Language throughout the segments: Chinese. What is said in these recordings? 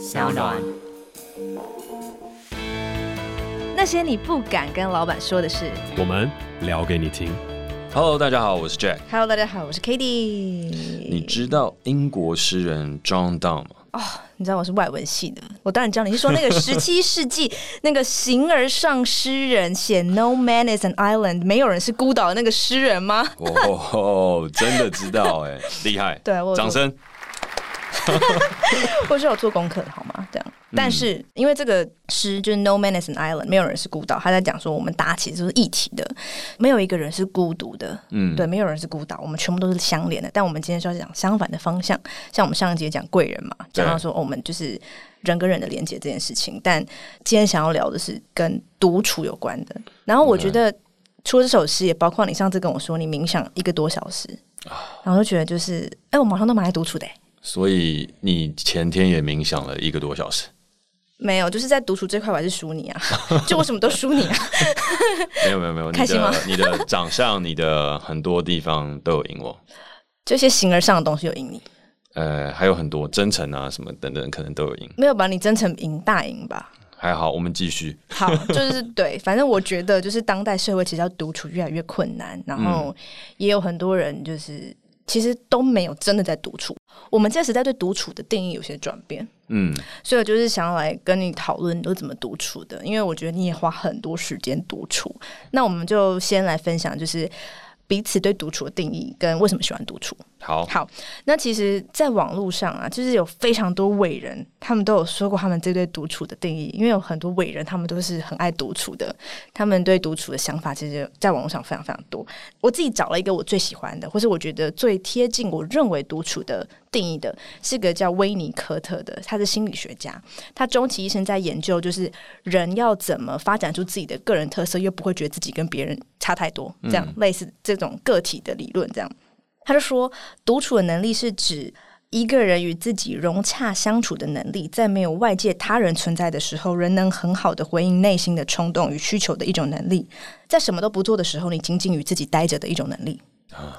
小暖。那些你不敢跟老板说的事，我们聊给你听。Hello，大家好，我是 Jack。Hello，大家好，我是 Cady。你知道英国诗人 John Donne 吗？哦，你知道我是外文系的，我当然知道。你是说那个十七世纪 那个形而上诗人写 No man is an island，没有人是孤岛的那个诗人吗？哦，真的知道哎，厉害！对，我掌声。我是有做功课的，好吗？这样，但是、嗯、因为这个诗就是 No man is an island，没有人是孤岛。他在讲说，我们大家其实是一体的，没有一个人是孤独的。嗯，对，没有人是孤岛，我们全部都是相连的。但我们今天就要讲相反的方向，像我们上一节讲贵人嘛，讲到说、哦、我们就是人跟人的连接这件事情。但今天想要聊的是跟独处有关的。然后我觉得，除了这首诗，也包括你上次跟我说你冥想一个多小时，然后就觉得就是，哎，我马上都蛮爱独处的。所以你前天也冥想了一个多小时？没有，就是在独处这块我还是输你啊！就我什么都输你啊！没有没有没有，开心吗？你的长相，你的很多地方都有赢我。这些形而上的东西有赢你？呃，还有很多真诚啊什么等等，可能都有赢。没有把你真诚赢大赢吧？还好，我们继续。好，就是对，反正我觉得就是当代社会其实要独处越来越困难，然后也有很多人就是。其实都没有真的在独处。我们这个时代对独处的定义有些转变，嗯，所以我就是想要来跟你讨论你都怎么独处的，因为我觉得你也花很多时间独处。那我们就先来分享，就是。彼此对独处的定义跟为什么喜欢独处。好，好，那其实，在网络上啊，就是有非常多伟人，他们都有说过他们这对独处的定义。因为有很多伟人，他们都是很爱独处的，他们对独处的想法，其实在网络上非常非常多。我自己找了一个我最喜欢的，或是我觉得最贴近我认为独处的定义的，是个叫威尼科特的，他是心理学家，他终其一生在研究，就是人要怎么发展出自己的个人特色，又不会觉得自己跟别人差太多，这样、嗯、类似这种个体的理论。这样，他就说，独处的能力是指一个人与自己融洽相处的能力，在没有外界他人存在的时候，人能很好的回应内心的冲动与需求的一种能力。在什么都不做的时候，你仅仅与自己待着的一种能力。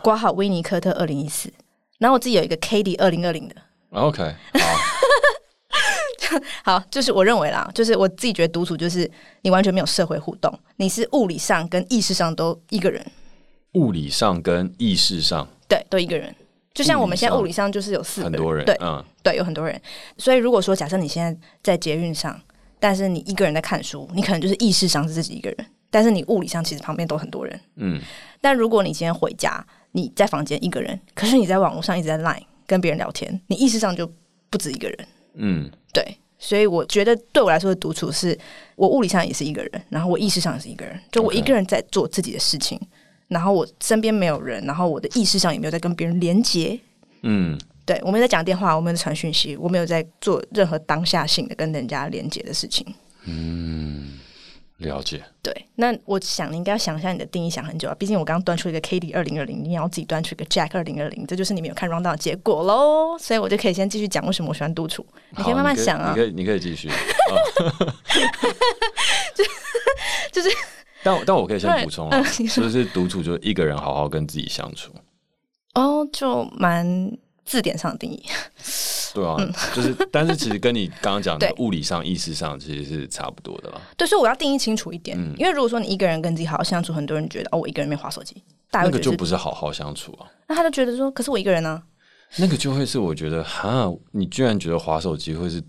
挂号威尼科特二零一四。然后我自己有一个 Cady 二零二零的，OK，好，好，就是我认为啦，就是我自己觉得独处就是你完全没有社会互动，你是物理上跟意识上都一个人，物理上跟意识上，对，都一个人，就像我们现在物理上就是有四个人，很多人，对，嗯，对，有很多人，所以如果说假设你现在在捷运上，但是你一个人在看书，你可能就是意识上是自己一个人，但是你物理上其实旁边都很多人，嗯，但如果你今天回家。你在房间一个人，可是你在网络上一直在 Line 跟别人聊天，你意识上就不止一个人。嗯，对，所以我觉得对我来说的独处是，我物理上也是一个人，然后我意识上也是一个人，就我一个人在做自己的事情，Okay. 然后我身边没有人，然后我的意识上也没有在跟别人连接。嗯，对，我没有在讲电话，我没有在传讯息，我没有在做任何当下性的跟人家连接的事情。嗯。了解，对，那我想你应该要想一下你的定义，想很久啊。毕竟我刚刚端出一个 Cady 二零二零，你要自己端出一个 Jack 二零二零，这就是你没有看 rundown 的结果喽。所以我就可以先继续讲为什么我喜欢独处。你可以慢慢想啊，你可以，你可以继续。就 就是，但但我可以先补充啊，是不是独处就是一个人好好跟自己相处？哦，就蛮字典上的定义。对啊，嗯、就是，但是其实跟你刚刚讲的 物理上、意识上其实是差不多的啦。对，所以我要定义清楚一点，嗯、因为如果说你一个人跟自己好好相处，很多人觉得哦，我一个人没划手机，那个就不是好好相处啊。那他就觉得说，可是我一个人呢、啊？那个就会是我觉得哈，你居然觉得划手机会是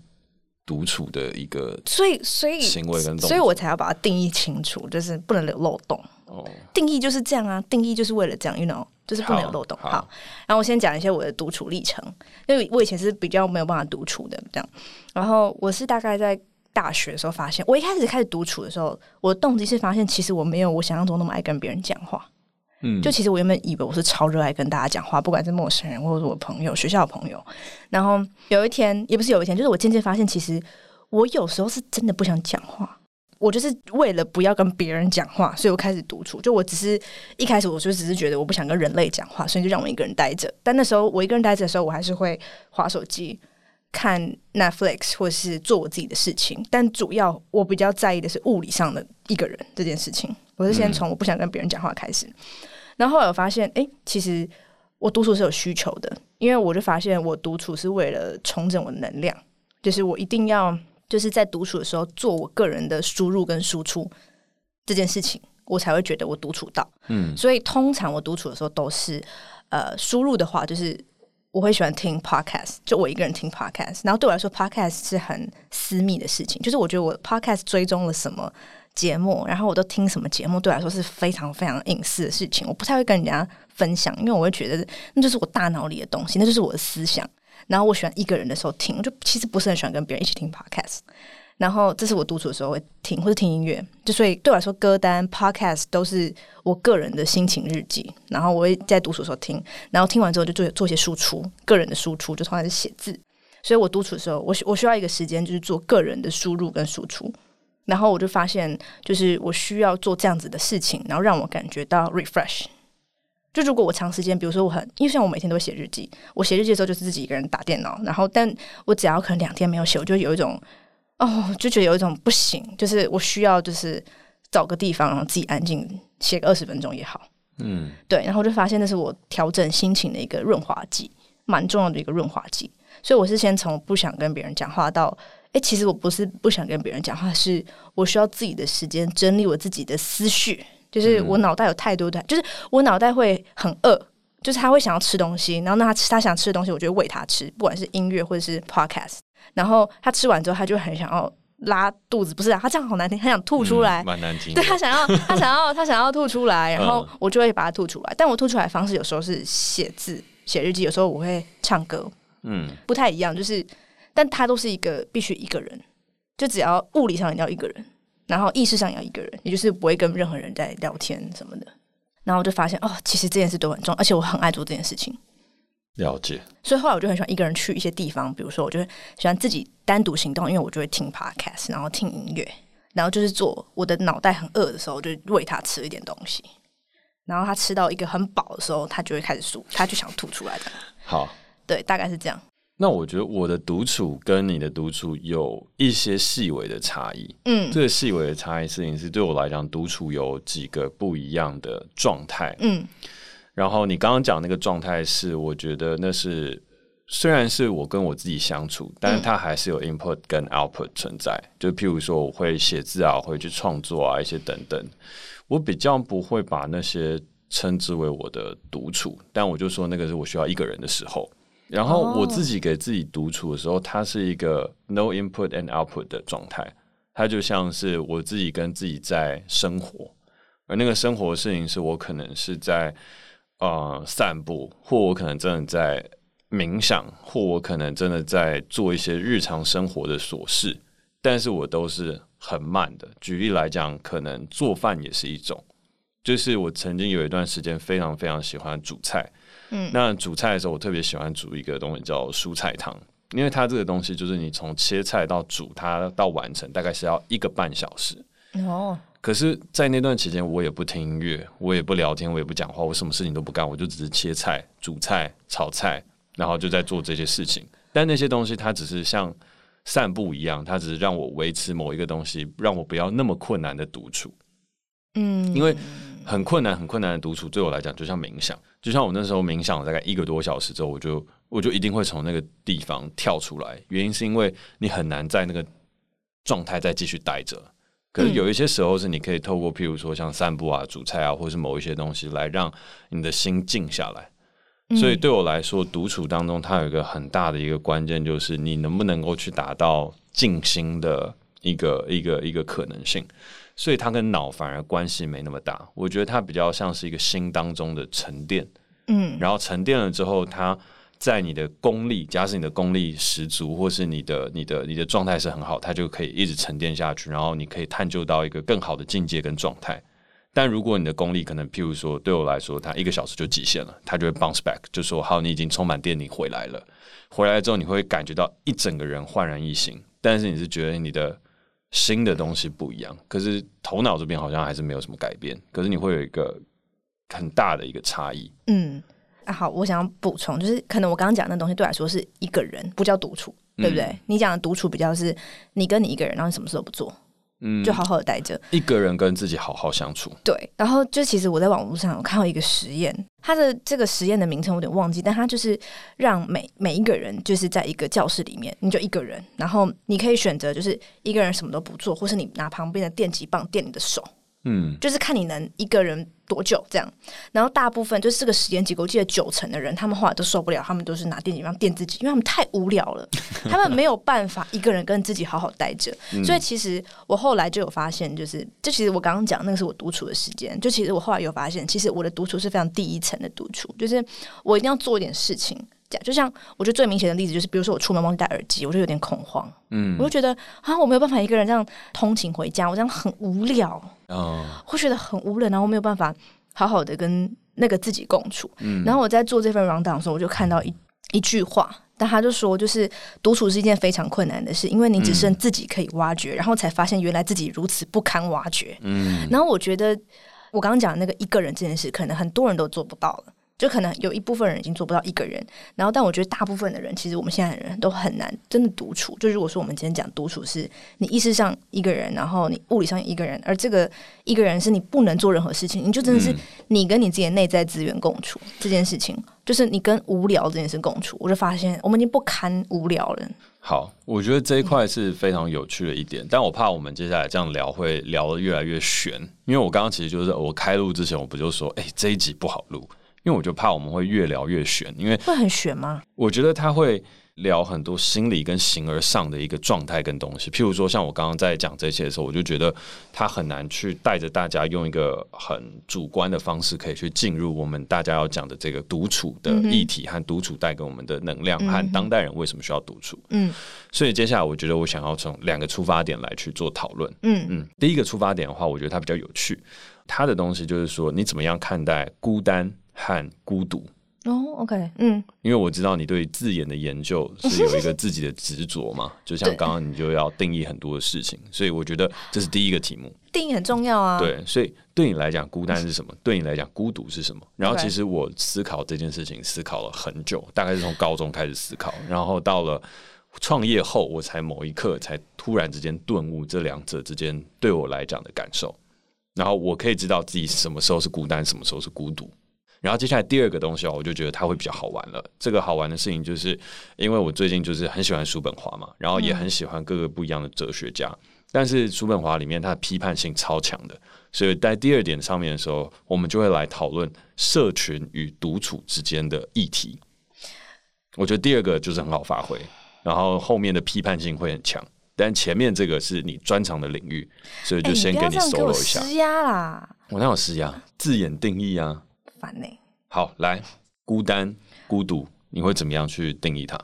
独处的一个，所以所以行为跟所以我才要把它定义清楚，就是不能有漏洞。哦，定义就是这样啊，定义就是为了这样，you know。就是不能有漏洞。好，好，然后我先讲一些我的独处历程，因为我以前是比较没有办法独处的这样。然后我是大概在大学的时候发现，我一开始开始独处的时候，我的动机是发现其实我没有我想象中那么爱跟别人讲话。嗯，就其实我原本以为我是超热爱跟大家讲话，不管是陌生人或者是我朋友、学校的朋友。然后有一天，也不是有一天，就是我渐渐发现，其实我有时候是真的不想讲话。我就是为了不要跟别人讲话，所以我开始独处。就我只是一开始，我就只是觉得我不想跟人类讲话，所以就让我一个人待着。但那时候我一个人待着的时候，我还是会划手机、看 Netflix 或是做我自己的事情。但主要我比较在意的是物理上的一个人这件事情。我是先从我不想跟别人讲话开始，嗯、然后后来我发现，哎、欸，其实我独处是有需求的，因为我就发现我独处是为了重整我的能量。就是我一定要就是在独处的时候做我个人的输入跟输出这件事情，我才会觉得我独处到。嗯，所以通常我独处的时候都是呃输入的话，就是我会喜欢听 podcast，就我一个人听 podcast。然后对我来说，podcast 是很私密的事情，就是我觉得我 podcast 追踪了什么。节目，然后我都听什么节目，对我来说是非常非常隐私的事情，我不太会跟人家分享，因为我会觉得那就是我大脑里的东西，那就是我的思想。然后我喜欢一个人的时候听，我就其实不是很喜欢跟别人一起听 podcast。然后这是我独处的时候会听，或者听音乐。就所以对我来说，歌单 podcast 都是我个人的心情日记。然后我会在独处的时候听，然后听完之后就做做一些输出，个人的输出就通常是写字。所以我独处的时候，我我需要一个时间，就是做个人的输入跟输出。然后我就发现，就是我需要做这样子的事情，然后让我感觉到 refresh。就如果我长时间，比如说我很，因为像我每天都会写日记，我写日记的时候就是自己一个人打电脑，然后但我只要可能两天没有写，我就有一种哦，就觉得有一种不行，就是我需要就是找个地方，然后自己安静写个二十分钟也好。嗯，对，然后我就发现那是我调整心情的一个润滑剂，蛮重要的一个润滑剂。所以我是先从不想跟别人讲话到。哎，其实我不是不想跟别人讲话，是我需要自己的时间整理我自己的思绪。就是我脑袋有太多的，嗯、就是我脑袋会很饿，就是他会想要吃东西，然后那他吃他想吃的东西，我就喂他吃，不管是音乐或者是 podcast。然后他吃完之后，他就很想要拉肚子，不是啊？他这样好难听，他想吐出来，嗯、蛮难听。对，他想要，他想要，他想要吐出来，然后我就会把它吐出来。但我吐出来的方式有时候是写字、写日记，有时候我会唱歌，嗯，不太一样，就是。但他都是一个必须一个人，就只要物理上也要一个人，然后意识上也要一个人，也就是不会跟任何人在聊天什么的。然后我就发现，哦，其实这件事都很重要，而且我很爱做这件事情。了解。所以后来我就很喜欢一个人去一些地方，比如说，我就会喜欢自己单独行动，因为我就会听 podcast，然后听音乐，然后就是做我的脑袋很饿的时候，就喂他吃一点东西，然后他吃到一个很饱的时候，他就会开始吐，他就想吐出来的。好，对，大概是这样。那我觉得我的独处跟你的独处有一些细微的差异。嗯，这个细微的差异事情是对我来讲，独处有几个不一样的状态。嗯，然后你刚刚讲那个状态是，我觉得那是虽然是我跟我自己相处，但是它还是有 input 跟 output 存在。嗯，就譬如说，我会写字啊，我会去创作啊，一些等等。我比较不会把那些称之为我的独处，但我就说那个是我需要一个人的时候。然后我自己给自己独处的时候，它是一个 no input and output 的状态，它就像是我自己跟自己在生活，而那个生活的事情是我可能是在呃散步，或我可能真的在冥想，或我可能真的在做一些日常生活的琐事，但是我都是很慢的。举例来讲，可能做饭也是一种，就是我曾经有一段时间非常非常喜欢煮菜。嗯，那煮菜的时候，我特别喜欢煮一个东西叫蔬菜汤，因为它这个东西就是你从切菜到煮它到完成，大概是要一个半小时。哦，可是，在那段期间，我也不听音乐，我也不聊天，我也不讲话，我什么事情都不干，我就只是切菜、煮菜、炒菜，然后就在做这些事情。但那些东西，它只是像散步一样，它只是让我维持某一个东西，让我不要那么困难的独处。嗯，因为。很困难、很困难的独处，对我来讲就像冥想。就像我那时候冥想了大概一个多小时之后，我就我就一定会从那个地方跳出来。原因是因为你很难在那个状态再继续待着。可是有一些时候是你可以透过，譬如说像散步啊、煮菜啊，或是某一些东西来让你的心静下来。所以对我来说，独处当中它有一个很大的一个关键，就是你能不能够去达到静心的一个一个一个可能性。所以它跟脑反而关系没那么大，我觉得它比较像是一个心当中的沉淀，嗯，然后沉淀了之后，它在你的功力，假使你的功力十足，或是你的你的你的状态是很好，它就可以一直沉淀下去，然后你可以探究到一个更好的境界跟状态。但如果你的功力可能，譬如说对我来说，它一个小时就极限了，它就会 bounce back，就说好，你已经充满电，你回来了，回来之后你会感觉到一整个人焕然一新，但是你是觉得你的。新的东西不一样，可是头脑这边好像还是没有什么改变。可是你会有一个很大的一个差异。嗯，啊，好，我想要补充，就是可能我刚刚讲那东西对我来说是一个人，不叫独处，对不对？嗯、你讲的独处比较是你跟你一个人，然后你什么事都不做，嗯，就好好的待着，一个人跟自己好好相处。对，然后就其实我在网络上有看到一个实验，它的这个实验的名称我有点忘记，但它就是让每每一个人就是在一个教室里面，你就一个人，然后你可以选择就是一个人什么都不做，或是你拿旁边的电击棒电你的手。嗯，就是看你能一个人多久这样，然后大部分就是这个实验结果，我记得九成的人他们后来都受不了，他们都是拿电击棒电自己，因为他们太无聊了，他们没有办法一个人跟自己好好待着。嗯、所以其实我后来就有发现，就是就其实我刚刚讲那个是我独处的时间，就其实我后来有发现，其实我的独处是非常第一层的独处，就是我一定要做一点事情。就像我觉得最明显的例子就是，比如说我出门忘记戴耳机，我就有点恐慌。嗯，我就觉得啊，我没有办法一个人这样通勤回家，我这样很无聊。哦，会觉得很无聊，然后我没有办法好好的跟那个自己共处。嗯，然后我在做这份 rundown 的时候，我就看到一一句话，但他就说，就是独处是一件非常困难的事，因为你只剩自己可以挖掘，嗯，然后才发现原来自己如此不堪挖掘。嗯，然后我觉得我刚刚讲的那个一个人这件事，可能很多人都做不到了。就可能有一部分人已经做不到一个人，然后但我觉得大部分的人，其实我们现在的人都很难真的独处。就如果说我们今天讲独处，是你意识上一个人，然后你物理上一个人，而这个一个人是你不能做任何事情，你就真的是你跟你自己的内在资源共处、嗯、这件事情，就是你跟无聊这件事共处。我就发现我们已经不堪无聊了。好，我觉得这一块是非常有趣的一点，嗯、但我怕我们接下来这样聊会聊得越来越悬，因为我刚刚其实就是我开录之前我不就说，哎、欸，这一集不好录。因为我就怕我们会越聊越悬，因为会很悬吗？我觉得他会聊很多心理跟形而上的一个状态跟东西。譬如说，像我刚刚在讲这些的时候，我就觉得他很难去带着大家用一个很主观的方式，可以去进入我们大家要讲的这个独处的议题和独处带给我们的能量和当代人为什么需要独处。嗯，所以接下来我觉得我想要从两个出发点来去做讨论。嗯嗯，第一个出发点的话，我觉得它比较有趣。它的东西就是说，你怎么样看待孤单？和孤独哦、oh，OK，嗯，因为我知道你对字眼的研究 是有一个自己的执着嘛，就像刚刚你就要定义很多的事情，所以我觉得 这是第一个题目，定义很重要啊。对，所以对你来讲，孤单是什么？对你来讲，孤独是什么？然后其实我思考这件事情思考了很久，大概是从高中开始思考，然后到了创业后，我才某一刻才突然之间顿悟这两者之间对我来讲的感受，然后我可以知道自己什么时候是孤单，什么时候是孤独。然后接下来第二个东西哦，我就觉得它会比较好玩了。这个好玩的事情就是，因为我最近就是很喜欢叔本华嘛，然后也很喜欢各个不一样的哲学家。嗯、但是叔本华里面他的批判性超强的，所以在第二点上面的时候，我们就会来讨论社群与独处之间的议题。我觉得第二个就是很好发挥，然后后面的批判性会很强，但前面这个是你专长的领域，所以就先给你 solo 一下。施压啦！我哪有施压？字眼定义啊。好，来，孤单、孤独，你会怎么样去定义它？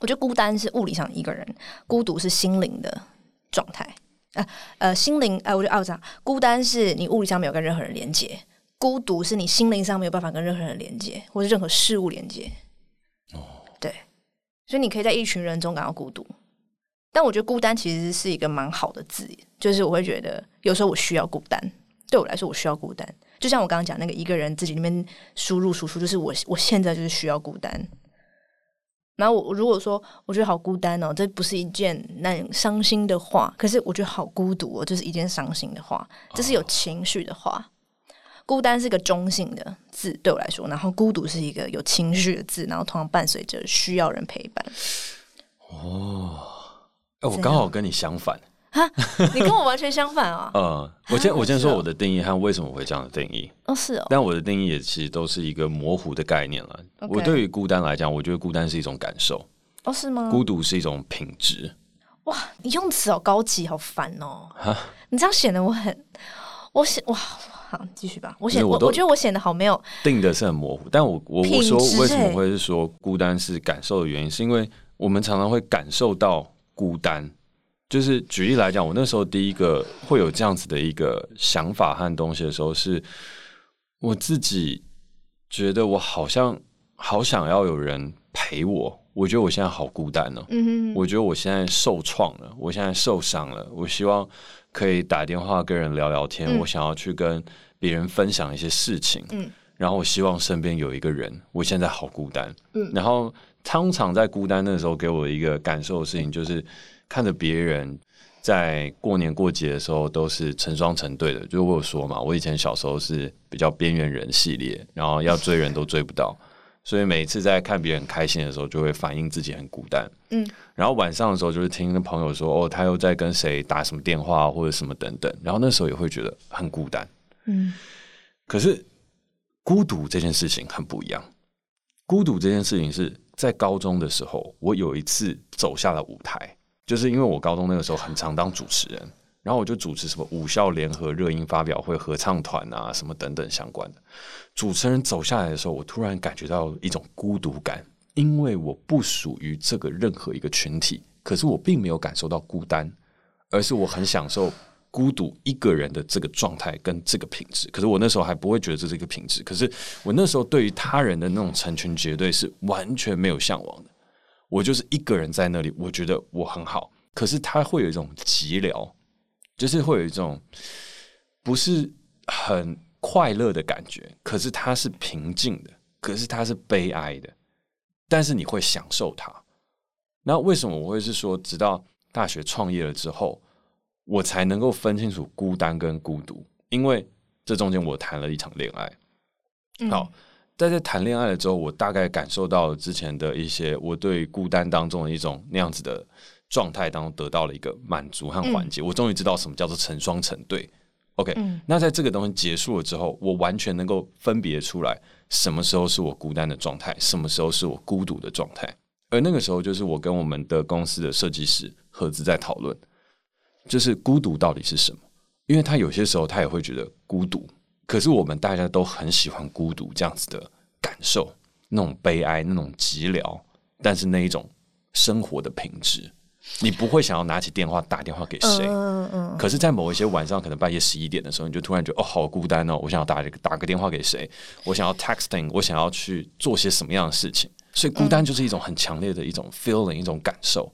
我觉得孤单是物理上一个人，孤独是心灵的状态。呃呃，心灵，哎、呃，我觉得哦这样，孤单是你物理上没有跟任何人连接，孤独是你心灵上没有办法跟任何人连接，或是任何事物连接。哦，对，所以你可以在一群人中感到孤独，但我觉得孤单其实是一个蛮好的字，就是我会觉得有时候我需要孤单，对我来说我需要孤单。就像我刚刚讲那个一个人自己那边输入输出，就是我我现在就是需要孤单。然后我如果说我觉得好孤单哦，这不是一件那伤心的话，可是我觉得好孤独哦，这是一件伤心的话，这是有情绪的话。哦、孤单是个中性的字对我来说，然后孤独是一个有情绪的字，然后同样伴随着需要人陪伴。哦，哎，我刚好跟你相反。哈，你跟我完全相反啊！嗯，我先我先说我的定义和为什么会这样的定义。哦，是哦。但我的定义也其实都是一个模糊的概念了。我对于孤单来讲，我觉得孤单是一种感受。哦，是吗？孤独是一种品质。哇，你用词好高级，好烦哦！哈，你这样显得我很，我显哇，好，继续吧。我显我我觉得我显得好没有定的是很模糊。但我我我说为什么会是说孤单是感受的原因，是因为我们常常会感受到孤单。就是举例来讲，我那时候第一个会有这样子的一个想法和东西的时候，是我自己觉得我好像好想要有人陪我。我觉得我现在好孤单哦。嗯哼。我觉得我现在受创了，我现在受伤了。我希望可以打电话跟人聊聊天。嗯。我想要去跟别人分享一些事情。嗯。然后我希望身边有一个人。我现在好孤单。嗯。然后通常在孤单的时候，给我一个感受的事情就是。看着别人在过年过节的时候都是成双成对的。就是我有说嘛，我以前小时候是比较边缘人系列，然后要追人都追不到，所以每一次在看别人开心的时候，就会反映自己很孤单。嗯，然后晚上的时候就是听朋友说，哦，他又在跟谁打什么电话或者什么等等，然后那时候也会觉得很孤单。嗯，可是孤独这件事情很不一样。孤独这件事情是在高中的时候，我有一次走下了舞台。就是因为我高中那个时候很常当主持人，然后我就主持什么五校联合热音发表会、合唱团啊什么等等相关的。主持人走下来的时候，我突然感觉到一种孤独感，因为我不属于这个任何一个群体，可是我并没有感受到孤单，而是我很享受孤独一个人的这个状态跟这个品质。可是我那时候还不会觉得这是一个品质，可是我那时候对于他人的那种成群结队是完全没有向往的。我就是一个人在那里，我觉得我很好，可是他会有一种寂寥，就是会有一种不是很快乐的感觉。可是他是平静的，可是他是悲哀的，但是你会享受它。那为什么我会是说，直到大学创业了之后，我才能够分清楚孤单跟孤独？因为这中间我谈了一场恋爱，好。嗯在这谈恋爱了之后，我大概感受到之前的一些我对孤单当中的一种那样子的状态当中得到了一个满足和缓解。嗯、我终于知道什么叫做成双成对。OK，、嗯、那在这个东西结束了之后，我完全能够分别出来什么时候是我孤单的状态，什么时候是我孤独的状态。而那个时候，就是我跟我们的公司的设计师合资在讨论，就是孤独到底是什么？因为他有些时候他也会觉得孤独。可是我们大家都很喜欢孤独这样子的感受，那种悲哀，那种寂寥，但是那一种生活的品质，你不会想要拿起电话打电话给谁。嗯嗯。可是，在某一些晚上，可能半夜十一点的时候，你就突然觉得哦，好孤单哦，我想要打打个电话给谁？我想要 texting，我想要去做些什么样的事情？所以，孤单就是一种很强烈的一种 feeling，一种感受。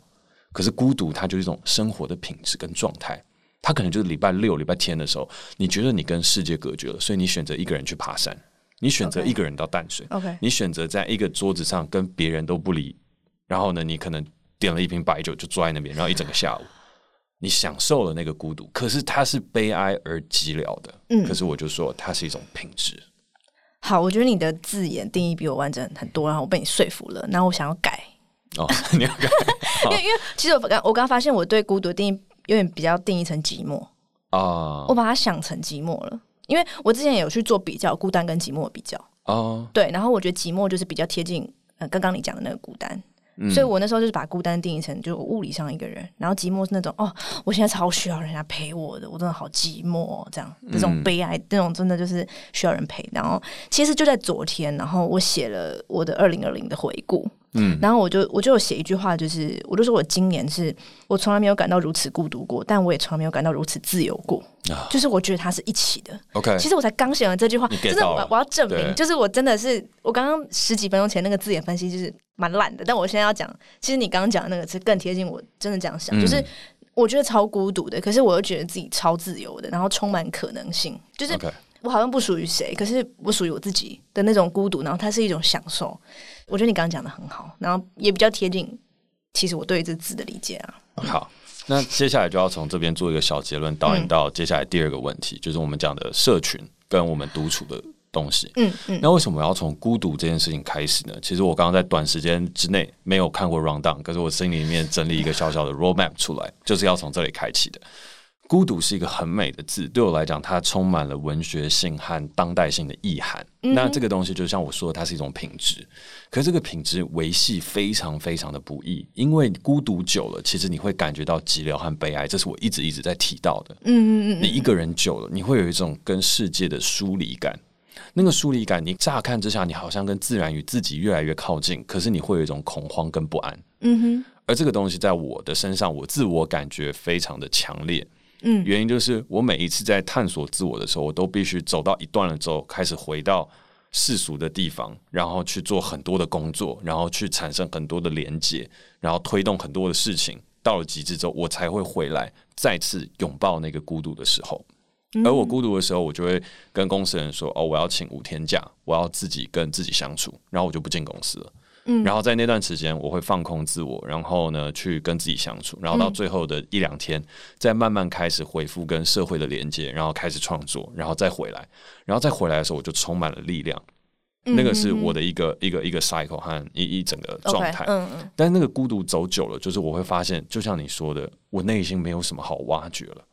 可是，孤独它就是一种生活的品质跟状态。他可能就是礼拜六、礼拜天的时候，你觉得你跟世界隔绝了，所以你选择一个人去爬山，你选择一个人到淡水，OK，你选择在一个桌子上跟别人都不理，然后呢，你可能点了一瓶白酒就坐在那边，然后一整个下午，你享受了那个孤独，可是它是悲哀而寂寥的，嗯，可是我就说它是一种品质。好，我觉得你的字眼定义比我完整很多，然后我被你说服了，然后我想要改哦，你要改，因为因为其实我刚我刚发现我对孤独定义。有点比较定义成寂寞。啊，uh, 我把它想成寂寞了，因为我之前也有去做比较，孤单跟寂寞的比较。啊，uh, 对，然后我觉得寂寞就是比较贴近呃刚刚你讲的那个孤单，嗯、所以我那时候就是把孤单定义成就是物理上一个人，然后寂寞是那种哦，我现在超需要人家陪我的，我真的好寂寞这样，这种悲哀，这种真的就是需要人陪。然后其实就在昨天，然后我写了我的二零二零的回顾。嗯，然后我就我就有写一句话，就是我就说我今年是我从来没有感到如此孤独过，但我也从来没有感到如此自由过。啊、就是我觉得它是一起的。OK，其实我才刚写完这句话，真的我我要证明，就是我真的是我刚刚十几分钟前那个字眼分析就是蛮烂的，但我现在要讲，其实你刚刚讲的那个词更贴近我真的这样想，嗯、就是我觉得超孤独的，可是我又觉得自己超自由的，然后充满可能性，就是我好像不属于谁，可是我属于我自己的那种孤独，然后它是一种享受。我觉得你刚刚讲的很好，然后也比较贴近，其实我对这字的理解啊。好，那接下来就要从这边做一个小结论，导引到接下来第二个问题，嗯、就是我们讲的社群跟我们独处的东西。嗯嗯。嗯，那为什么我要从孤独这件事情开始呢？其实我刚刚在短时间之内没有看过 rundown，可是我心里面整理一个小小的 roadmap 出来，就是要从这里开启的。孤独是一个很美的字，对我来讲，它充满了文学性和当代性的意涵。嗯、那这个东西就像我说的，它是一种品质。可是这个品质维系非常非常的不易，因为孤独久了，其实你会感觉到寂寥和悲哀。这是我一直一直在提到的。嗯嗯嗯，你一个人久了，你会有一种跟世界的疏离感。那个疏离感，你乍看之下，你好像跟自然与自己越来越靠近，可是你会有一种恐慌跟不安。嗯哼，而这个东西在我的身上，我自我感觉非常的强烈。嗯，原因就是我每一次在探索自我的时候，我都必须走到一段了之后，开始回到世俗的地方，然后去做很多的工作，然后去产生很多的连接，然后推动很多的事情。到了极致之后，我才会回来，再次拥抱那个孤独的时候。而我孤独的时候，我就会跟公司人说：“哦，我要请五天假，我要自己跟自己相处。”然后我就不进公司了。嗯，然后在那段时间，我会放空自我，然后呢，去跟自己相处，然后到最后的一两天，再慢慢开始恢复跟社会的连接，然后开始创作，然后再回来，然后再回来的时候，我就充满了力量。嗯、那个是我的一个一个一个 cycle 和一一整个状态。嗯嗯。但是那个孤独走久了，就是我会发现，就像你说的，我内心没有什么好挖掘了，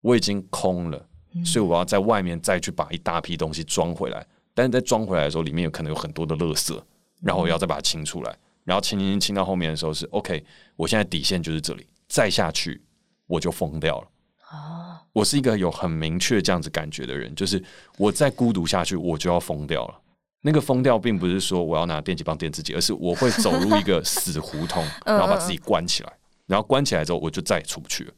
我已经空了，所以我要在外面再去把一大批东西装回来。但是在装回来的时候，里面有可能有很多的垃圾。然后我要再把它清出来，然后清清清清到后面的时候是 OK，我现在底线就是这里，再下去我就疯掉了。哦，我是一个有很明确这样子感觉的人，就是我再孤独下去我就要疯掉了。那个疯掉并不是说我要拿电击棒电自己，而是我会走入一个 死胡同，然后把自己关起来，然后关起来之后我就再也出不去了。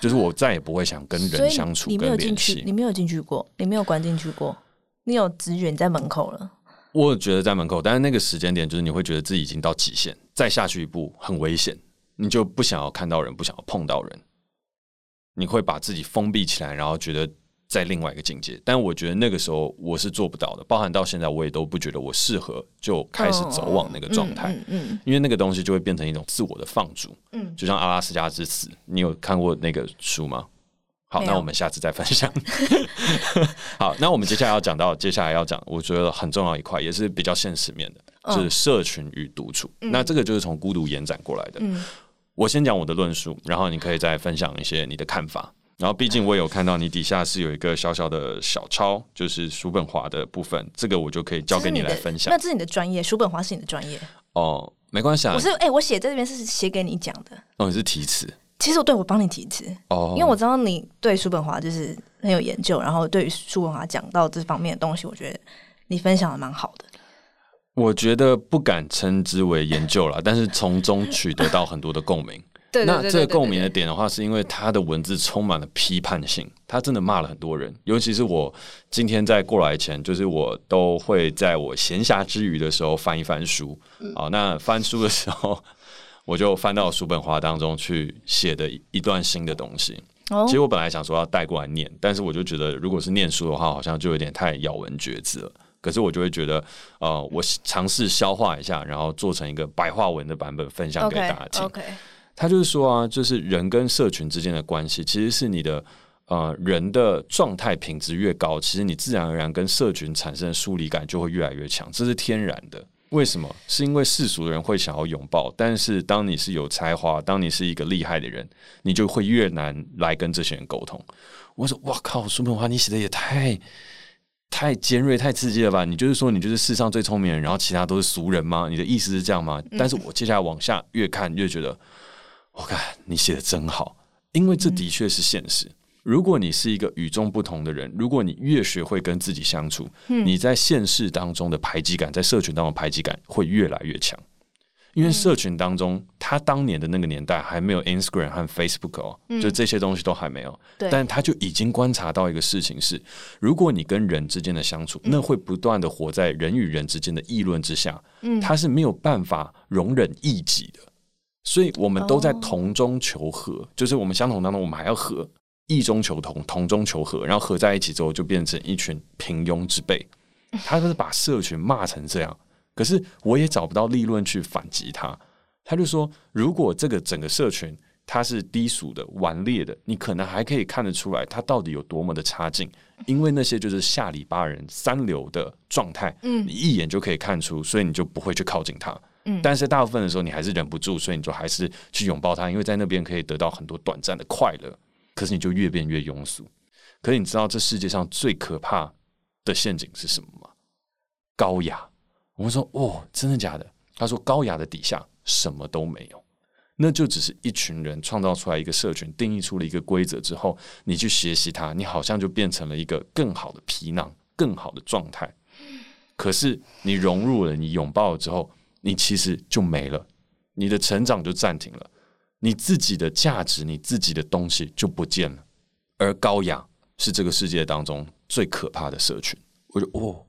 就是我再也不会想跟人相处，你没有进去，你没有进去过，你没有关进去过，你有直觉在门口了。我觉得在门口，但是那个时间点就是你会觉得自己已经到极限，再下去一步很危险，你就不想要看到人，不想要碰到人，你会把自己封闭起来，然后觉得在另外一个境界。但我觉得那个时候我是做不到的，包含到现在我也都不觉得我适合就开始走往那个状态，嗯嗯，因为那个东西就会变成一种自我的放逐，嗯，就像阿拉斯加之死，你有看过那个书吗？好，那我们下次再分享。好，那我们接下来要讲到，接下来要讲，我觉得很重要一块，也是比较现实面的，就是社群与独处。嗯、那这个就是从孤独延展过来的。嗯、我先讲我的论述，然后你可以再分享一些你的看法。然后，毕竟我有看到你底下是有一个小小的小抄，就是叔本华的部分，这个我就可以交给你来分享。那这是你的专业，叔本华是你的专业哦，没关系啊。我是哎、欸，我写在这边是写给你讲的。哦，你是题词。其实我对我帮你提词哦，因为我知道你对叔本华就是很有研究，然后对于叔本华讲到这方面的东西，我觉得你分享的蛮好的。我觉得不敢称之为研究了，但是从中取得到很多的共鸣。对，那这个共鸣的点的话，是因为他的文字充满了批判性，他真的骂了很多人。尤其是我今天在过来前，就是我都会在我闲暇之余的时候翻一翻书。好，那翻书的时候。我就翻到叔本华当中去写的一段新的东西。其实我本来想说要带过来念，但是我就觉得如果是念书的话，好像就有点太咬文嚼字了。可是我就会觉得，呃，我尝试消化一下，然后做成一个白话文的版本分享给大家听。Okay, okay. 他就是说啊，就是人跟社群之间的关系，其实是你的呃人的状态品质越高，其实你自然而然跟社群产生的疏离感就会越来越强，这是天然的。为什么？是因为世俗的人会想要拥抱，但是当你是有才华，当你是一个厉害的人，你就会越难来跟这些人沟通。我说：“哇靠，苏本华，你写的也太太尖锐、太刺激了吧？你就是说你就是世上最聪明的人，然后其他都是俗人吗？你的意思是这样吗？”但是我接下来往下越看越觉得，我看你写的真好，因为这的确是现实。如果你是一个与众不同的人，如果你越学会跟自己相处，嗯、你在现实当中的排挤感，在社群当中的排挤感会越来越强。因为社群当中，嗯、他当年的那个年代还没有 Instagram 和 Facebook 哦，嗯、就这些东西都还没有。但他就已经观察到一个事情是：如果你跟人之间的相处，嗯、那会不断的活在人与人之间的议论之下，嗯、他是没有办法容忍异己的。所以我们都在同中求和，哦、就是我们相同当中，我们还要和。异中求同，同中求和，然后合在一起之后，就变成一群平庸之辈。他就是把社群骂成这样，可是我也找不到立论去反击他。他就说，如果这个整个社群它是低俗的、顽劣的，你可能还可以看得出来它到底有多么的差劲，因为那些就是下里巴人、三流的状态，嗯，你一眼就可以看出，所以你就不会去靠近他。嗯，但是大部分的时候你还是忍不住，所以你就还是去拥抱他，因为在那边可以得到很多短暂的快乐。可是你就越变越庸俗。可是你知道这世界上最可怕的陷阱是什么吗？高雅。我们说哦，真的假的？他说高雅的底下什么都没有，那就只是一群人创造出来一个社群，定义出了一个规则之后，你去学习它，你好像就变成了一个更好的皮囊，更好的状态。可是你融入了，你拥抱了之后，你其实就没了，你的成长就暂停了。你自己的价值，你自己的东西就不见了，而高雅是这个世界当中最可怕的社群。我就哦，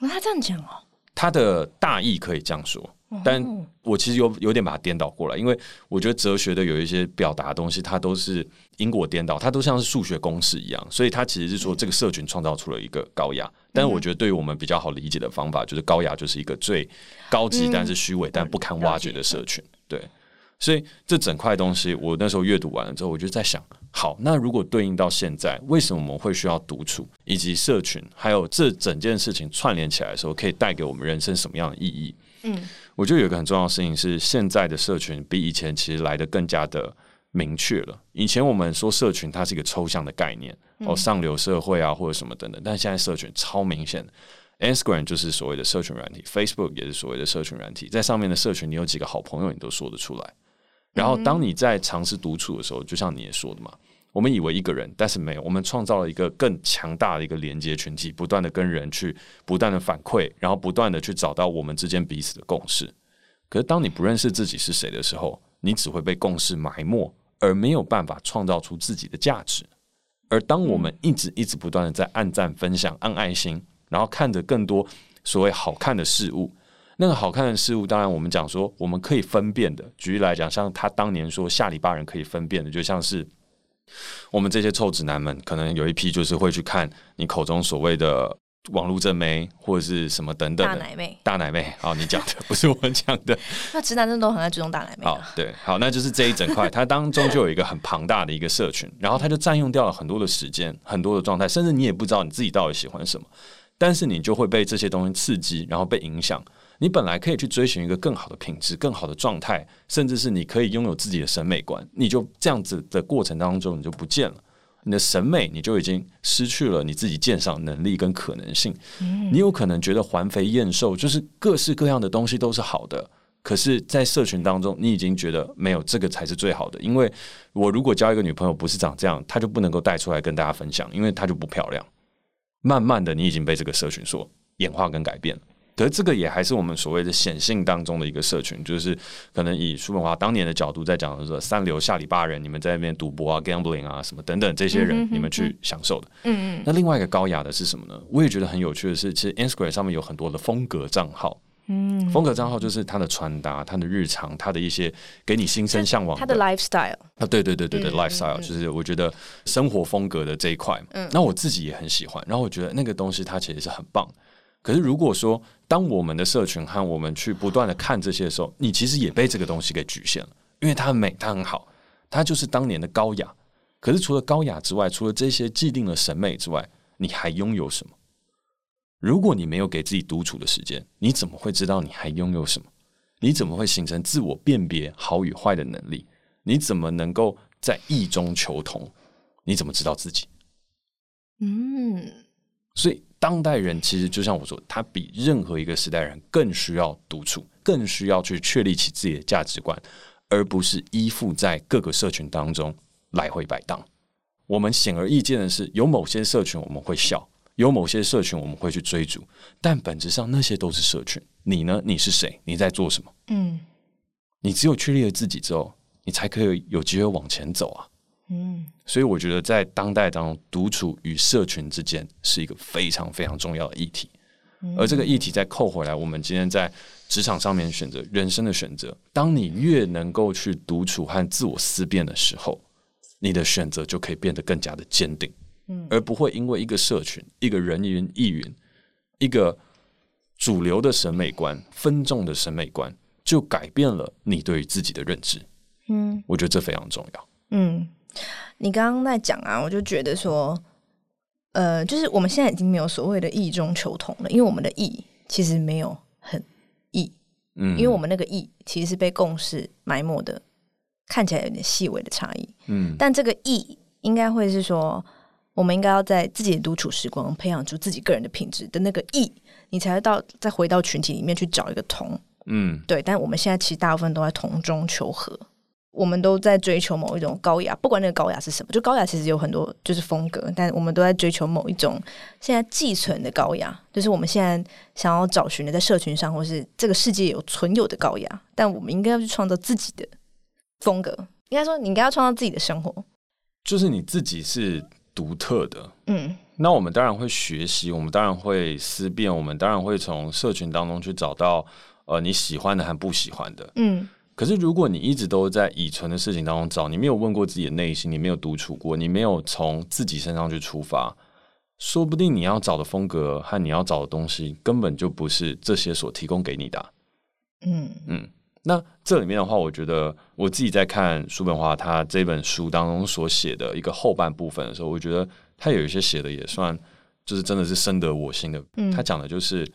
他这样讲哦，他的大意可以这样说，但我其实有有点把它颠倒过来，因为我觉得哲学的有一些表达的东西，它都是因果颠倒，它都像是数学公式一样，所以它其实是说这个社群创造出了一个高雅。但是我觉得对于我们比较好理解的方法，就是高雅就是一个最高级但是虚伪但不堪挖掘的社群。对，所以这整块东西，我那时候阅读完了之后，我就在想，好，那如果对应到现在，为什么我们会需要独处，以及社群，还有这整件事情串联起来的时候，可以带给我们人生什么样的意义？嗯。我觉得有一个很重要的事情是，现在的社群比以前其实来得更加的明确了。以前我们说社群，它是一个抽象的概念，哦，上流社会啊，或者什么等等。但现在社群超明显，Instagram 就是所谓的社群软体，Facebook 也是所谓的社群软体。在上面的社群，你有几个好朋友，你都说得出来。然后，当你在尝试独处的时候，就像你也说的嘛。我们以为一个人，但是没有。我们创造了一个更强大的一个连接群体，不断的跟人去不断的反馈，然后不断的去找到我们之间彼此的共识。可是，当你不认识自己是谁的时候，你只会被共识埋没，而没有办法创造出自己的价值。而当我们一直一直不断的在按赞、分享、按爱心，然后看着更多所谓好看的事物，那个好看的事物，当然我们讲说我们可以分辨的。举例来讲，像他当年说下里巴人可以分辨的，就像是。我们这些臭直男们，可能有一批就是会去看你口中所谓的网络正妹或者是什么等等大奶妹，大奶妹。好，你讲的不是我们讲的。那直男真的都很爱追踪大奶妹。好，对，好，那就是这一整块，它当中就有一个很庞大的一个社群，然后它就占用掉了很多的时间，很多的状态，甚至你也不知道你自己到底喜欢什么，但是你就会被这些东西刺激，然后被影响。你本来可以去追寻一个更好的品质、更好的状态，甚至是你可以拥有自己的审美观，你就这样子的过程当中，你就不见了。你的审美，你就已经失去了你自己鉴赏能力跟可能性。你有可能觉得环肥燕瘦，就是各式各样的东西都是好的，可是，在社群当中，你已经觉得没有这个才是最好的。因为我如果交一个女朋友不是长这样，她就不能够带出来跟大家分享，因为她就不漂亮。慢慢的，你已经被这个社群所演化跟改变了。可是这个也还是我们所谓的显性当中的一个社群，就是可能以叔本华当年的角度在讲的是三流下里巴人，你们在那边赌博啊、gambling 啊什么等等这些人，你们去享受的。嗯嗯。那另外一个高雅的是什么呢？我也觉得很有趣的是，其实 Instagram 上面有很多的风格账号。嗯。风格账号就是他的穿搭、他的日常、他的一些给你心生向往的。他的 lifestyle 啊，对对对对对，lifestyle 就是我觉得生活风格的这一块。嗯。那我自己也很喜欢，然后我觉得那个东西它其实是很棒。可是，如果说当我们的社群和我们去不断的看这些的时候，你其实也被这个东西给局限了，因为它很美，它很好，它就是当年的高雅。可是，除了高雅之外，除了这些既定的审美之外，你还拥有什么？如果你没有给自己独处的时间，你怎么会知道你还拥有什么？你怎么会形成自我辨别好与坏的能力？你怎么能够在异中求同？你怎么知道自己？嗯，所以。当代人其实就像我说，他比任何一个时代人更需要独处，更需要去确立起自己的价值观，而不是依附在各个社群当中来回摆荡。我们显而易见的是，有某些社群我们会笑，有某些社群我们会去追逐，但本质上那些都是社群。你呢？你是谁？你在做什么？嗯，你只有确立了自己之后，你才可以有机会往前走啊。嗯，所以我觉得在当代当中，独处与社群之间是一个非常非常重要的议题。而这个议题再扣回来，我们今天在职场上面选择人生的选择，当你越能够去独处和自我思辨的时候，你的选择就可以变得更加的坚定，嗯，而不会因为一个社群、一个人云亦云、一个主流的审美观、分众的审美观，就改变了你对于自己的认知。嗯，我觉得这非常重要。嗯。你刚刚在讲啊，我就觉得说，呃，就是我们现在已经没有所谓的异中求同了，因为我们的异其实没有很异，嗯，因为我们那个异其实是被共识埋没的，看起来有点细微的差异，嗯，但这个异应该会是说，我们应该要在自己的独处时光培养出自己个人的品质的那个异，你才会到再回到群体里面去找一个同，嗯，对，但我们现在其实大部分都在同中求和。我们都在追求某一种高雅，不管那个高雅是什么，就高雅其实有很多就是风格，但我们都在追求某一种现在寄存的高雅，就是我们现在想要找寻的，在社群上或是这个世界有存有的高雅，但我们应该要去创造自己的风格。应该说，你应该要创造自己的生活，就是你自己是独特的。嗯，那我们当然会学习，我们当然会思辨，我们当然会从社群当中去找到。呃你喜欢的和不喜欢的。嗯。可是如果你一直都在已存的事情当中找，你没有问过自己的内心，你没有独处过，你没有从自己身上去出发，说不定你要找的风格和你要找的东西根本就不是这些所提供给你的啊。嗯嗯。那这里面的话，我觉得我自己在看叔本华他这本书当中所写的一个后半部分的时候，我觉得他有一些写的也算，就是真的是深得我心的。嗯，他讲的就是，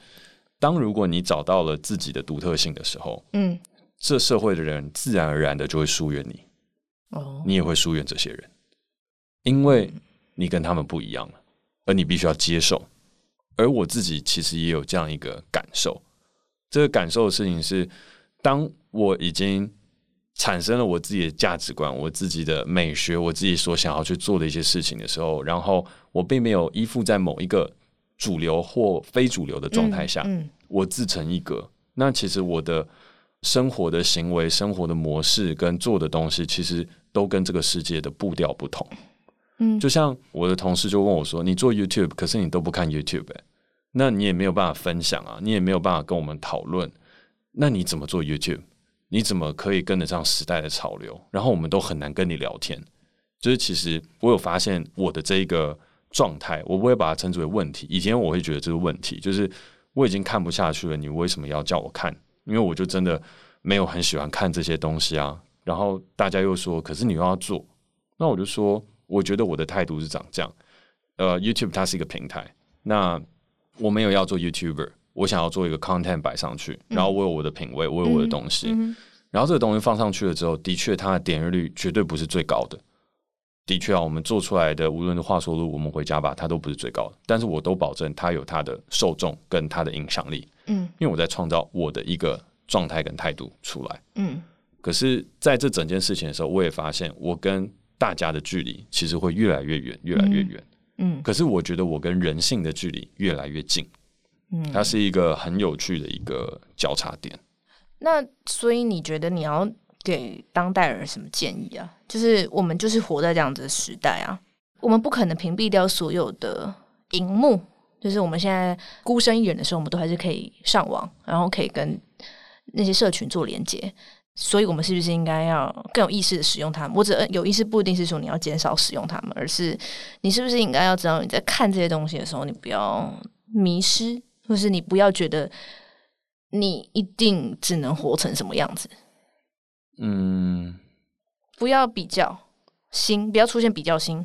当如果你找到了自己的独特性的时候，嗯，这社会的人自然而然的就会疏远你，哦，你也会疏远这些人，因为你跟他们不一样了，而你必须要接受。而我自己其实也有这样一个感受，这个感受的事情是。当我已经产生了我自己的价值观、我自己的美学、我自己所想要去做的一些事情的时候，然后我并没有依附在某一个主流或非主流的状态下，嗯嗯、我自成一格。那其实我的生活的行为、生活的模式跟做的东西，其实都跟这个世界的步调不同。嗯，就像我的同事就问我说：“你做 YouTube，可是你都不看 YouTube，欸，那你也没有办法分享啊，你也没有办法跟我们讨论。”那你怎么做 YouTube？你怎么可以跟得上时代的潮流？然后我们都很难跟你聊天。就是其实我有发现我的这一个状态，我不会把它称之为问题。以前我会觉得这个问题，就是我已经看不下去了。你为什么要叫我看？因为我就真的没有很喜欢看这些东西啊。然后大家又说，可是你又要做，那我就说，我觉得我的态度是长这样。呃，YouTube 它是一个平台，那我没有要做 YouTuber。我想要做一个 content 摆上去，然后我有我的品味，嗯、我有我的东西，嗯、然后这个东西放上去了之后，的确它的点阅率绝对不是最高的。的确啊，我们做出来的无论是话说录，我们回家吧，它都不是最高的。但是我都保证它有它的受众跟它的影响力。嗯，因为我在创造我的一个状态跟态度出来。嗯，可是在这整件事情的时候，我也发现我跟大家的距离其实会越来越远，越来越远。嗯，可是我觉得我跟人性的距离越来越近。嗯，它是一个很有趣的一个交叉点。那所以你觉得你要给当代人什么建议啊？就是我们就是活在这样子的时代啊，我们不可能屏蔽掉所有的荧幕。就是我们现在孤身一人的时候，我们都还是可以上网，然后可以跟那些社群做连接。所以，我们是不是应该要更有意识的使用它们？我只有意识不一定是说你要减少使用它们，而是你是不是应该要知道你在看这些东西的时候，你不要迷失。或是你不要觉得你一定只能活成什么样子，嗯，不要比较心，不要出现比较心。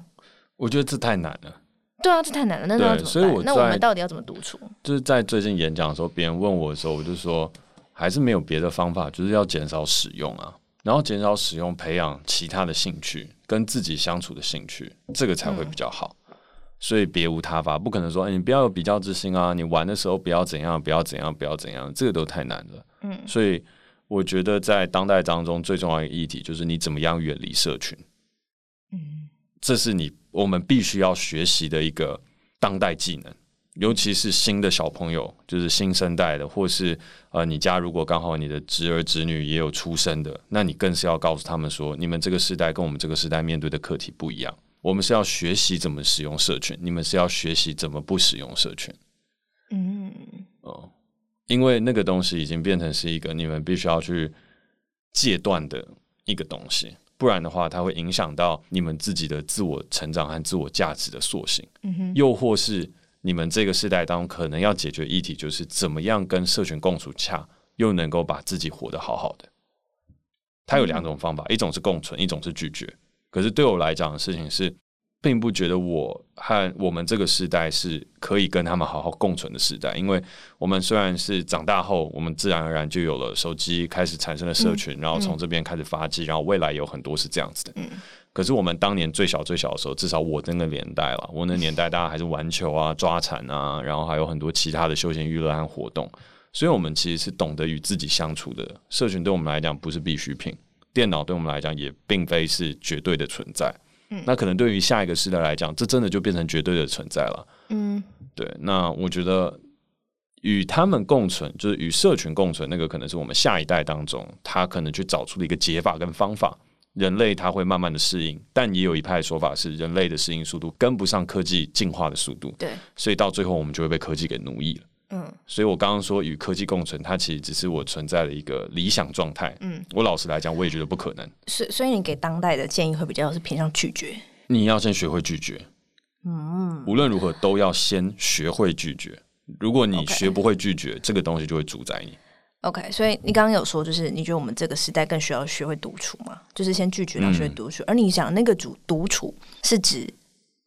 我觉得这太难了。对啊，这太难了。那要怎么办？所以我那我们到底要怎么独处？就是在最近演讲的时候，别人问我的时候，我就说还是没有别的方法，就是要减少使用啊，然后减少使用，培养其他的兴趣，跟自己相处的兴趣，这个才会比较好。嗯所以别无他法，不可能说，欸，你不要有比较之心啊！你玩的时候不要怎样，不要怎样，不要怎样，这个都太难了。嗯，所以我觉得在当代当中最重要的一个议题就是你怎么样远离社群。嗯，这是你我们必须要学习的一个当代技能，尤其是新的小朋友，就是新生代的，或是呃，你家如果刚好你的侄儿侄女也有出生的，那你更是要告诉他们说，你们这个时代跟我们这个时代面对的课题不一样。我们是要学习怎么使用社群，你们是要学习怎么不使用社群。嗯，哦，因为那个东西已经变成是一个你们必须要去戒断的一个东西，不然的话，它会影响到你们自己的自我成长和自我价值的塑形。嗯哼，又或是你们这个时代当中可能要解决议题，就是怎么样跟社群共处洽，又能够把自己活得好好的。它有两种方法，一种是共存，一种是拒绝。可是对我来讲的事情是，并不觉得我和我们这个时代是可以跟他们好好共存的时代，因为我们虽然是长大后，我们自然而然就有了手机，开始产生了社群，然后从这边开始发迹，然后未来有很多是这样子的。可是我们当年最小最小的时候，至少我那个年代了，我那年代大家还是玩球啊、抓蝉啊，然后还有很多其他的休闲娱乐和活动，所以我们其实是懂得与自己相处的。社群对我们来讲不是必需品。电脑对我们来讲也并非是绝对的存在，嗯，那可能对于下一个时代来讲，这真的就变成绝对的存在了，嗯，对。那我觉得与他们共存，就是与社群共存，那个可能是我们下一代当中他可能去找出的一个解法跟方法。人类他会慢慢的适应，但也有一派说法是人类的适应速度跟不上科技进化的速度，对，所以到最后我们就会被科技给奴役了。嗯，所以我刚刚说与科技共存，它其实只是我存在的一个理想状态。嗯，我老实来讲，我也觉得不可能。所，所以你给当代的建议会比较是偏向拒绝。你要先学会拒绝。嗯，无论如何都要先学会拒绝。如果你学不会拒绝.这个东西就会主宰你。OK，所以你刚刚有说，就是你觉得我们这个时代更需要学会独处嘛？就是先拒绝，然后学会独处。嗯、而你想那个主独处是指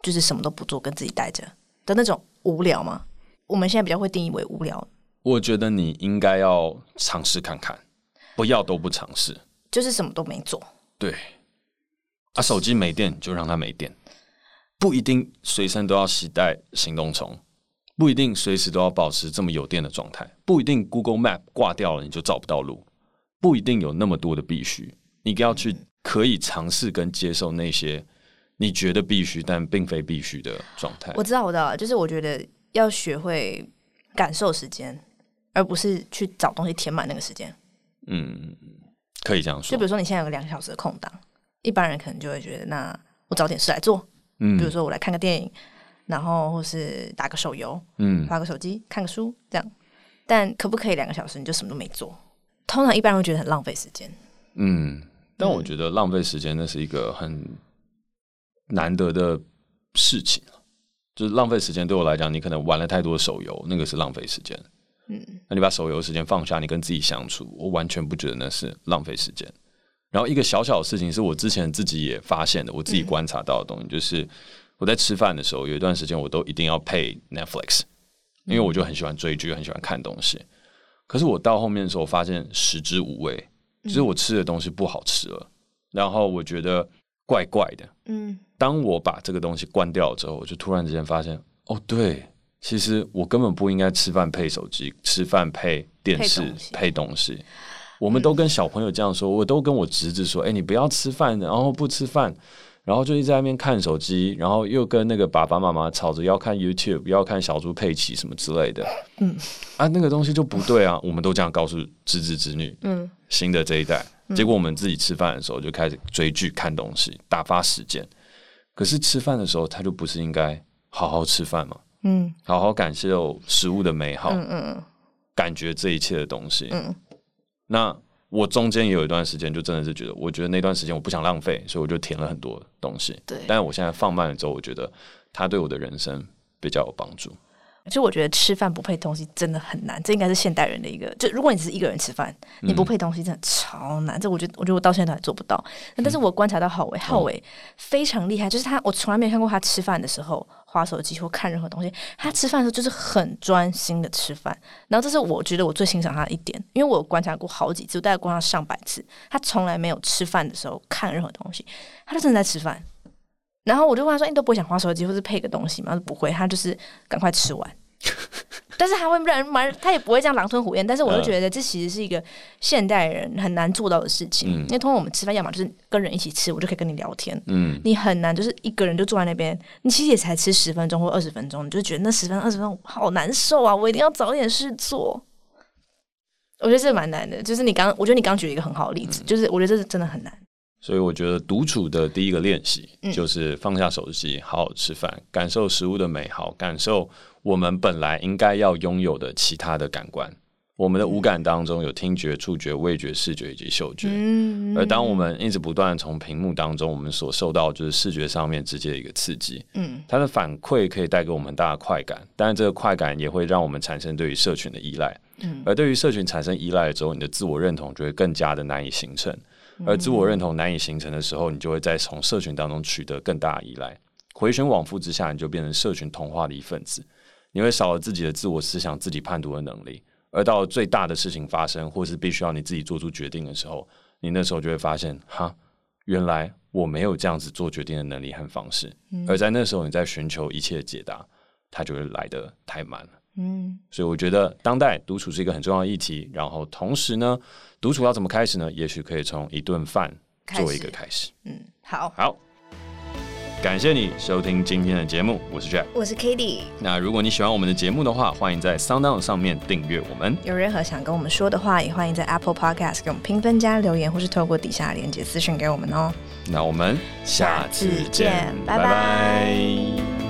就是什么都不做，跟自己待着的那种无聊吗？我们现在比较会定义为无聊。我觉得你应该要尝试看看，不要都不尝试，就是什么都没做。对，啊，手机没电就让它没电，不一定随身都要携带行动充。不一定随时都要保持这么有电的状态，不一定 Google Map 挂掉了你就找不到路，不一定有那么多的必须，你要去可以尝试跟接受那些你觉得必须但并非必须的状态。我知道，我知道，就是我觉得要学会感受时间，而不是去找东西填满那个时间。嗯，可以这样说。就比如说你现在有个两个小时的空档，一般人可能就会觉得，那我找点事来做。嗯，比如说我来看个电影。然后或是打个手游，嗯，玩个手机，看个书，这样。但可不可以两个小时你就什么都没做？通常一般人会觉得很浪费时间。嗯，但我觉得浪费时间那是一个很难得的事情。就是浪费时间对我来讲，你可能玩了太多手游，那个是浪费时间。嗯，那你把手游时间放下，你跟自己相处，我完全不觉得那是浪费时间。然后一个小小的事情是我之前自己也发现的，我自己观察到的东西就是。我在吃饭的时候，有一段时间我都一定要配 Netflix，因为我就很喜欢追剧，很喜欢看东西。可是我到后面的时候，我发现食之无味，就是我吃的东西不好吃了，然后我觉得怪怪的。嗯，当我把这个东西关掉之后，我就突然之间发现，哦，对，其实我根本不应该吃饭配手机，吃饭配电视配东西。我们都跟小朋友这样说，我都跟我侄子说，哎，你不要吃饭，然后不吃饭。然后就一直在那边看手机，然后又跟那个爸爸妈妈吵着要看 YouTube，要看小猪佩奇什么之类的。嗯，啊，那个东西就不对啊！我们都这样告诉侄子侄女。嗯，新的这一代，结果我们自己吃饭的时候就开始追剧、看东西，打发时间。可是吃饭的时候，他就不是应该好好吃饭吗？嗯，好好感受食物的美好。嗯嗯，感觉这一切的东西。嗯，那。我中间也有一段时间，就真的是觉得，我觉得那段时间我不想浪费，所以我就填了很多东西。对，但是我现在放慢了之后，我觉得它对我的人生比较有帮助。就我觉得吃饭不配东西真的很难，这应该是现代人的一个。就如果你只是一个人吃饭，你不配东西真的超难。嗯、这我觉得，我觉得我到现在都还做不到。但是我观察到浩伟，浩伟非常厉害，就是他，我从来没有看过他吃饭的时候划手机或看任何东西。他吃饭的时候就是很专心的吃饭。然后这是我觉得我最欣赏他的一点，因为我观察过好几次，我大概观察上百次，他从来没有吃饭的时候看任何东西，他就真的在吃饭。然后我就问他说：“你都不会想花手机或是配个东西吗？”他说：“不会，他就是赶快吃完。”但是他会不然蛮，他也不会这样狼吞虎咽。但是我就觉得这其实是一个现代人很难做到的事情。因为通常我们吃饭，要么就是跟人一起吃，我就可以跟你聊天。嗯，你很难就是一个人就坐在那边，你其实也才吃十分钟或二十分钟，你就觉得那十分钟二十分钟好难受啊！我一定要找点事做。我觉得这蛮难的。就是你刚，我觉得你刚举了一个很好的例子，就是我觉得这是真的很难。所以我觉得独处的第一个练习就是放下手机，好好吃饭，感受食物的美好，感受我们本来应该要拥有的其他的感官。我们的五感当中有听觉、触觉、味觉、视觉以及嗅觉。而当我们一直不断从屏幕当中，我们所受到就是视觉上面直接的一个刺激，嗯，它的反馈可以带给我们很大的快感，但是这个快感也会让我们产生对于社群的依赖。嗯，而对于社群产生依赖之后，你的自我认同就会更加的难以形成。而自我认同难以形成的时候，你就会在从社群当中取得更大的依赖，回旋往复之下，你就变成社群同化的一份子。你会少了自己的自我思想、自己判读的能力，而到最大的事情发生，或是必须要你自己做出决定的时候，你那时候就会发现，哈，原来我没有这样子做决定的能力和方式。而在那时候，你在寻求一切的解答，它就会来得太慢了。嗯，所以我觉得当代独处是一个很重要的议题。然后同时呢，独处要怎么开始呢？也许可以从一顿饭做一个开始。嗯，好，好，感谢你收听今天的节目，我是 Jack，我是 Kitty。那如果你喜欢我们的节目的话，欢迎在 SoundOn 上面订阅我们。有任何想跟我们说的话，也欢迎在 Apple Podcast 给我们评分加留言，或是透过底下链接私讯给我们哦。那我们下次见，拜拜。